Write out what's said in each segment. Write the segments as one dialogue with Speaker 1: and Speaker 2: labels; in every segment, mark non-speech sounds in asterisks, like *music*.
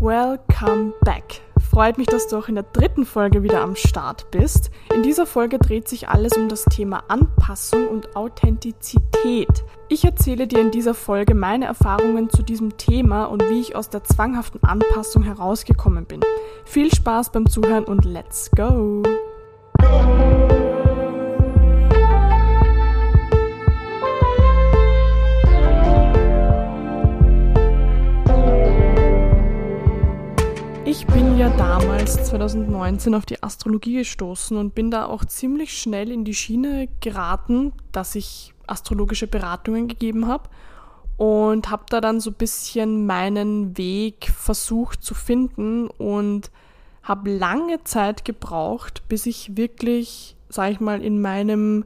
Speaker 1: Welcome back. Freut mich, dass du auch in der dritten Folge wieder am Start bist. In dieser Folge dreht sich alles um das Thema Anpassung und Authentizität. Ich erzähle dir in dieser Folge meine Erfahrungen zu diesem Thema und wie ich aus der zwanghaften Anpassung herausgekommen bin. Viel Spaß beim Zuhören und let's go! Bin ja damals 2019 auf die Astrologie gestoßen und bin da auch ziemlich schnell in die Schiene geraten, dass ich astrologische Beratungen gegeben habe und habe da dann so ein bisschen meinen Weg versucht zu finden und habe lange Zeit gebraucht, bis ich wirklich, sag ich mal, in meinem,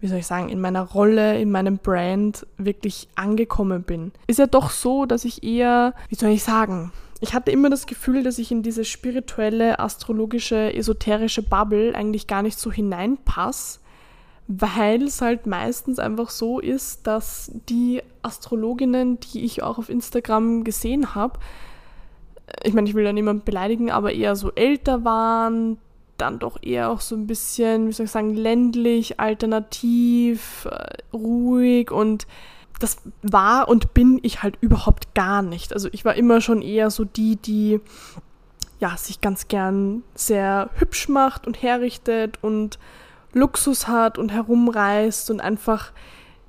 Speaker 1: wie soll ich sagen, in meiner Rolle, in meinem Brand wirklich angekommen bin. Ist ja doch so, dass ich eher, wie soll ich sagen, ich hatte immer das Gefühl, dass ich in diese spirituelle, astrologische, esoterische Bubble eigentlich gar nicht so hineinpasse, weil es halt meistens einfach so ist, dass die Astrologinnen, die ich auch auf Instagram gesehen habe, ich meine, ich will ja niemanden beleidigen, aber eher so älter waren, dann doch eher auch so ein bisschen, wie soll ich sagen, ländlich, alternativ, äh, ruhig und das war und bin ich halt überhaupt gar nicht. Also ich war immer schon eher so die, die ja, sich ganz gern sehr hübsch macht und herrichtet und Luxus hat und herumreist und einfach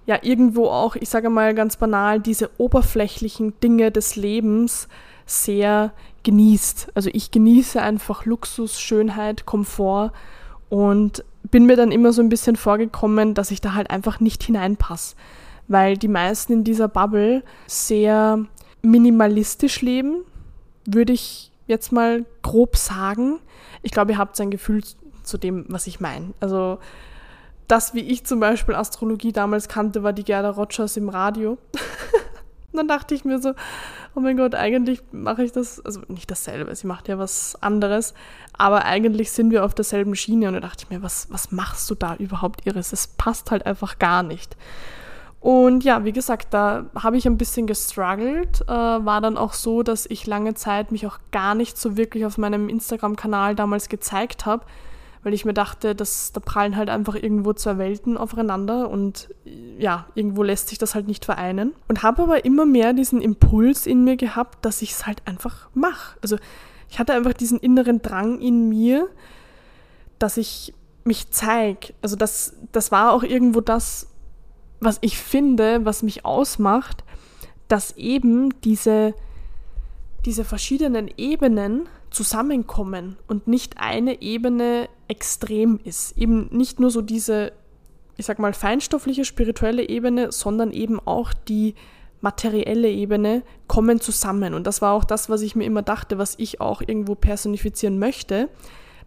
Speaker 1: ja irgendwo auch, ich sage mal ganz banal, diese oberflächlichen Dinge des Lebens sehr genießt. Also ich genieße einfach Luxus, Schönheit, Komfort und bin mir dann immer so ein bisschen vorgekommen, dass ich da halt einfach nicht hineinpasse weil die meisten in dieser Bubble sehr minimalistisch leben, würde ich jetzt mal grob sagen. Ich glaube, ihr habt ein Gefühl zu dem, was ich meine. Also das, wie ich zum Beispiel Astrologie damals kannte, war die Gerda Rogers im Radio. *laughs* Dann dachte ich mir so, oh mein Gott, eigentlich mache ich das, also nicht dasselbe, sie macht ja was anderes, aber eigentlich sind wir auf derselben Schiene. Und da dachte ich mir, was, was machst du da überhaupt Irres? Es passt halt einfach gar nicht. Und ja, wie gesagt, da habe ich ein bisschen gestruggelt. Äh, war dann auch so, dass ich lange Zeit mich auch gar nicht so wirklich auf meinem Instagram-Kanal damals gezeigt habe, weil ich mir dachte, dass da prallen halt einfach irgendwo zwei Welten aufeinander und ja, irgendwo lässt sich das halt nicht vereinen. Und habe aber immer mehr diesen Impuls in mir gehabt, dass ich es halt einfach mache. Also ich hatte einfach diesen inneren Drang in mir, dass ich mich zeige. Also das, das war auch irgendwo das, was ich finde, was mich ausmacht, dass eben diese, diese verschiedenen Ebenen zusammenkommen und nicht eine Ebene extrem ist. Eben nicht nur so diese, ich sag mal, feinstoffliche, spirituelle Ebene, sondern eben auch die materielle Ebene kommen zusammen. Und das war auch das, was ich mir immer dachte, was ich auch irgendwo personifizieren möchte.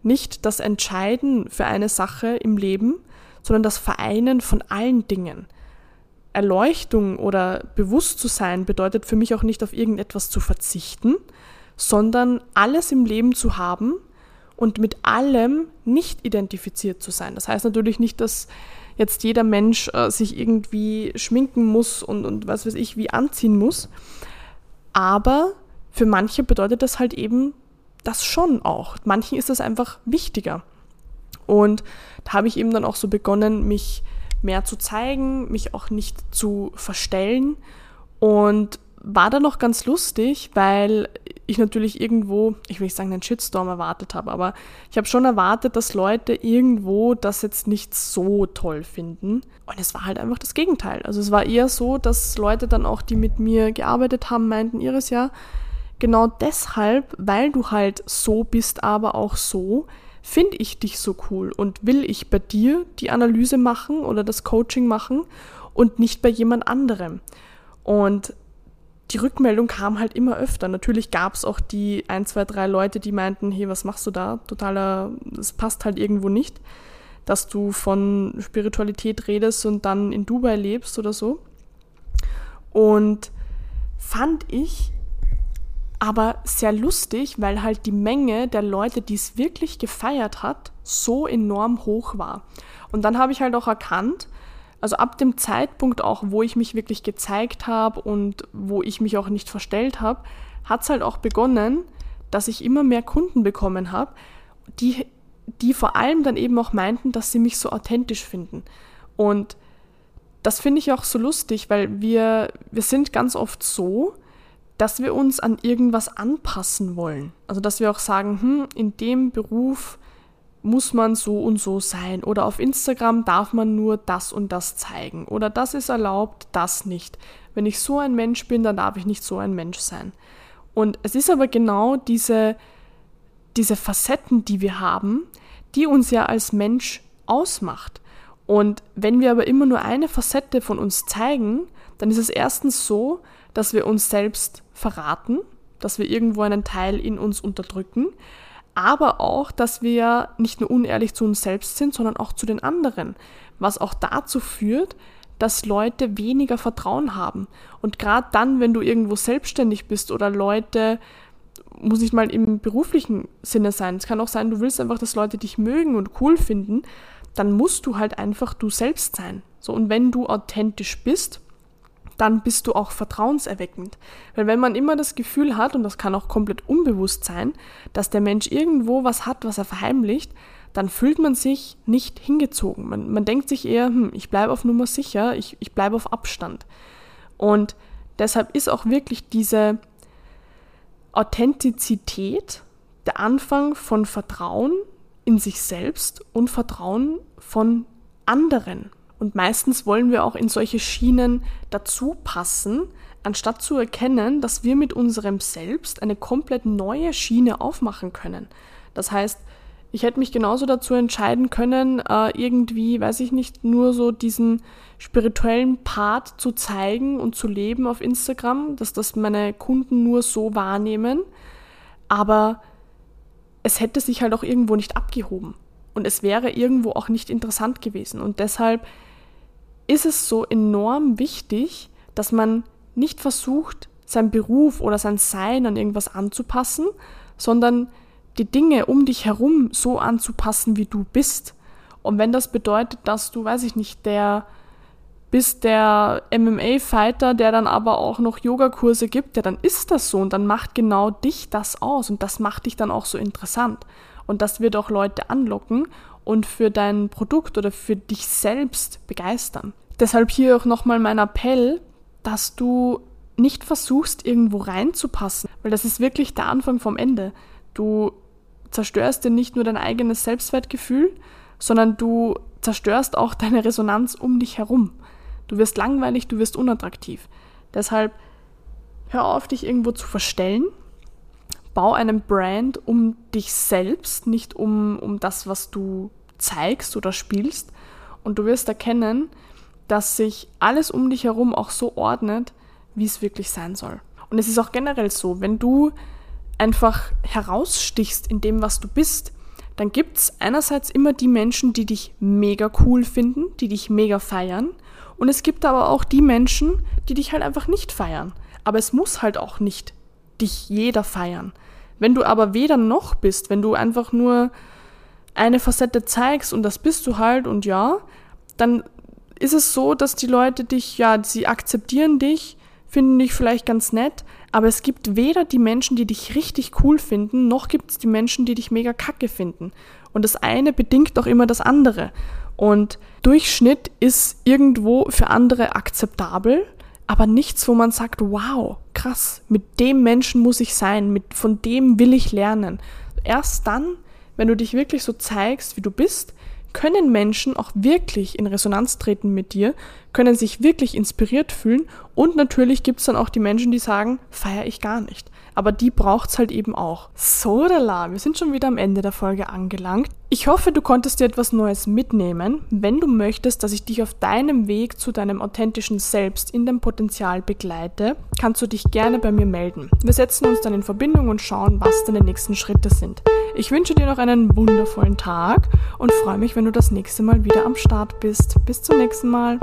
Speaker 1: Nicht das Entscheiden für eine Sache im Leben, sondern das Vereinen von allen Dingen. Erleuchtung oder bewusst zu sein bedeutet für mich auch nicht auf irgendetwas zu verzichten, sondern alles im Leben zu haben und mit allem nicht identifiziert zu sein. Das heißt natürlich nicht, dass jetzt jeder Mensch äh, sich irgendwie schminken muss und, und was weiß ich wie anziehen muss. Aber für manche bedeutet das halt eben das schon auch. Manchen ist das einfach wichtiger. Und da habe ich eben dann auch so begonnen, mich mehr zu zeigen, mich auch nicht zu verstellen und war dann noch ganz lustig, weil ich natürlich irgendwo, ich will nicht sagen, einen Shitstorm erwartet habe, aber ich habe schon erwartet, dass Leute irgendwo das jetzt nicht so toll finden. Und es war halt einfach das Gegenteil. Also es war eher so, dass Leute dann auch, die mit mir gearbeitet haben, meinten, ihres ja, genau deshalb, weil du halt so bist, aber auch so, finde ich dich so cool und will ich bei dir die Analyse machen oder das Coaching machen und nicht bei jemand anderem. Und die Rückmeldung kam halt immer öfter. Natürlich gab es auch die ein, zwei, drei Leute, die meinten, hey, was machst du da? Totaler, das passt halt irgendwo nicht, dass du von Spiritualität redest und dann in Dubai lebst oder so. Und fand ich aber sehr lustig, weil halt die Menge der Leute, die es wirklich gefeiert hat, so enorm hoch war. Und dann habe ich halt auch erkannt, also ab dem Zeitpunkt auch, wo ich mich wirklich gezeigt habe und wo ich mich auch nicht verstellt habe, hat es halt auch begonnen, dass ich immer mehr Kunden bekommen habe, die, die vor allem dann eben auch meinten, dass sie mich so authentisch finden. Und das finde ich auch so lustig, weil wir, wir sind ganz oft so, dass wir uns an irgendwas anpassen wollen. Also dass wir auch sagen, hm, in dem Beruf muss man so und so sein oder auf Instagram darf man nur das und das zeigen oder das ist erlaubt, das nicht. Wenn ich so ein Mensch bin, dann darf ich nicht so ein Mensch sein. Und es ist aber genau diese, diese Facetten, die wir haben, die uns ja als Mensch ausmacht. Und wenn wir aber immer nur eine Facette von uns zeigen, dann ist es erstens so, dass wir uns selbst verraten, dass wir irgendwo einen Teil in uns unterdrücken, aber auch, dass wir nicht nur unehrlich zu uns selbst sind, sondern auch zu den anderen, was auch dazu führt, dass Leute weniger Vertrauen haben. Und gerade dann, wenn du irgendwo selbstständig bist oder Leute, muss nicht mal im beruflichen Sinne sein, es kann auch sein, du willst einfach, dass Leute dich mögen und cool finden, dann musst du halt einfach du selbst sein. So, und wenn du authentisch bist, dann bist du auch vertrauenserweckend. Weil wenn man immer das Gefühl hat, und das kann auch komplett unbewusst sein, dass der Mensch irgendwo was hat, was er verheimlicht, dann fühlt man sich nicht hingezogen. Man, man denkt sich eher, hm, ich bleibe auf Nummer sicher, ich, ich bleibe auf Abstand. Und deshalb ist auch wirklich diese Authentizität der Anfang von Vertrauen in sich selbst und Vertrauen von anderen. Und meistens wollen wir auch in solche Schienen dazu passen, anstatt zu erkennen, dass wir mit unserem Selbst eine komplett neue Schiene aufmachen können. Das heißt, ich hätte mich genauso dazu entscheiden können, äh, irgendwie, weiß ich nicht, nur so diesen spirituellen Part zu zeigen und zu leben auf Instagram, dass das meine Kunden nur so wahrnehmen. Aber es hätte sich halt auch irgendwo nicht abgehoben. Und es wäre irgendwo auch nicht interessant gewesen. Und deshalb ist es so enorm wichtig, dass man nicht versucht, sein Beruf oder sein Sein an irgendwas anzupassen, sondern die Dinge um dich herum so anzupassen, wie du bist. Und wenn das bedeutet, dass du, weiß ich nicht, der bist der MMA-Fighter, der dann aber auch noch Yogakurse gibt, ja, dann ist das so und dann macht genau dich das aus und das macht dich dann auch so interessant. Und das wird auch Leute anlocken und für dein Produkt oder für dich selbst begeistern. Deshalb hier auch nochmal mein Appell, dass du nicht versuchst, irgendwo reinzupassen, weil das ist wirklich der Anfang vom Ende. Du zerstörst dir nicht nur dein eigenes Selbstwertgefühl, sondern du zerstörst auch deine Resonanz um dich herum. Du wirst langweilig, du wirst unattraktiv. Deshalb hör auf, dich irgendwo zu verstellen, bau einen Brand um dich selbst, nicht um, um das, was du zeigst oder spielst. Und du wirst erkennen, dass sich alles um dich herum auch so ordnet, wie es wirklich sein soll. Und es ist auch generell so, wenn du einfach herausstichst in dem, was du bist, dann gibt es einerseits immer die Menschen, die dich mega cool finden, die dich mega feiern. Und es gibt aber auch die Menschen, die dich halt einfach nicht feiern. Aber es muss halt auch nicht dich jeder feiern. Wenn du aber weder noch bist, wenn du einfach nur eine Facette zeigst und das bist du halt und ja, dann ist es so, dass die Leute dich, ja, sie akzeptieren dich, finden dich vielleicht ganz nett, aber es gibt weder die Menschen, die dich richtig cool finden, noch gibt es die Menschen, die dich mega kacke finden. Und das eine bedingt auch immer das andere. Und Durchschnitt ist irgendwo für andere akzeptabel, aber nichts, wo man sagt, wow, krass, mit dem Menschen muss ich sein, mit, von dem will ich lernen. Erst dann, wenn du dich wirklich so zeigst, wie du bist, können Menschen auch wirklich in Resonanz treten mit dir, können sich wirklich inspiriert fühlen und natürlich gibt es dann auch die Menschen, die sagen, feiere ich gar nicht aber die braucht es halt eben auch. So, la, wir sind schon wieder am Ende der Folge angelangt. Ich hoffe, du konntest dir etwas Neues mitnehmen. Wenn du möchtest, dass ich dich auf deinem Weg zu deinem authentischen Selbst in deinem Potenzial begleite, kannst du dich gerne bei mir melden. Wir setzen uns dann in Verbindung und schauen, was deine nächsten Schritte sind. Ich wünsche dir noch einen wundervollen Tag und freue mich, wenn du das nächste Mal wieder am Start bist. Bis zum nächsten Mal.